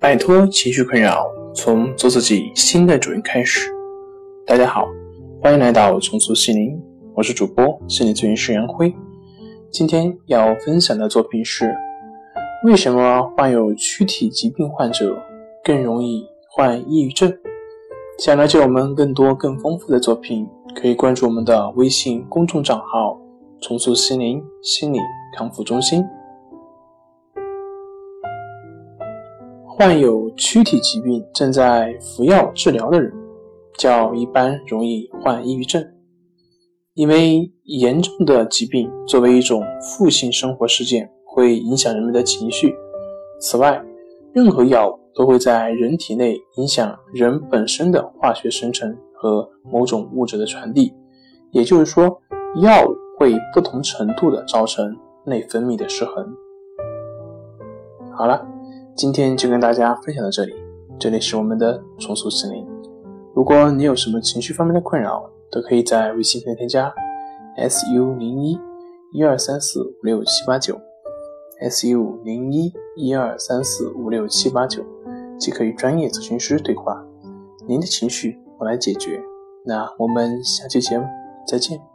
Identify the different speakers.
Speaker 1: 摆脱情绪困扰，从做自己新的主人开始。大家好，欢迎来到重塑心灵，我是主播心理咨询师杨辉。今天要分享的作品是：为什么患有躯体疾病患者更容易患抑郁症？想了解我们更多更丰富的作品，可以关注我们的微信公众账号“重塑心灵心理康复中心”。患有躯体疾病正在服药治疗的人，较一般容易患抑郁症，因为严重的疾病作为一种负性生活事件，会影响人们的情绪。此外，任何药物都会在人体内影响人本身的化学生成和某种物质的传递，也就是说，药物会不同程度的造成内分泌的失衡。好了。今天就跟大家分享到这里，这里是我们的重塑心灵。如果你有什么情绪方面的困扰，都可以在微信上添加 s u 零一一二三四五六七八九 s u 零一一二三四五六七八九，即可与专业咨询师对话。您的情绪我来解决。那我们下期节目再见。